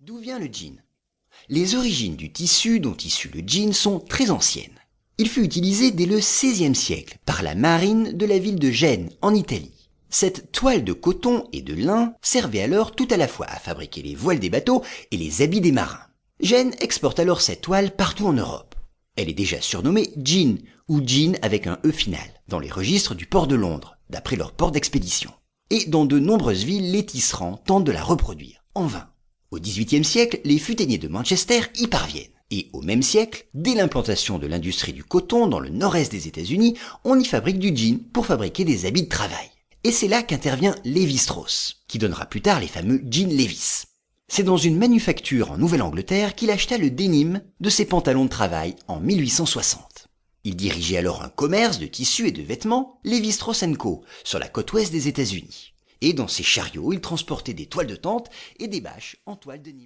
D'où vient le jean Les origines du tissu dont issu le jean sont très anciennes. Il fut utilisé dès le XVIe siècle par la marine de la ville de Gênes, en Italie. Cette toile de coton et de lin servait alors tout à la fois à fabriquer les voiles des bateaux et les habits des marins. Gênes exporte alors cette toile partout en Europe. Elle est déjà surnommée jean ou jean avec un E final dans les registres du port de Londres, d'après leur port d'expédition. Et dans de nombreuses villes, les tisserands tentent de la reproduire, en vain. Au XVIIIe siècle, les futéniers de Manchester y parviennent. Et au même siècle, dès l'implantation de l'industrie du coton dans le nord-est des États-Unis, on y fabrique du jean pour fabriquer des habits de travail. Et c'est là qu'intervient Lévi-Strauss, qui donnera plus tard les fameux jeans Levis. C'est dans une manufacture en Nouvelle-Angleterre qu'il acheta le dénime de ses pantalons de travail en 1860. Il dirigeait alors un commerce de tissus et de vêtements, Lévi-Strauss Co, sur la côte ouest des États-Unis. Et dans ses chariots, il transportait des toiles de tente et des bâches en toile de Nîmes.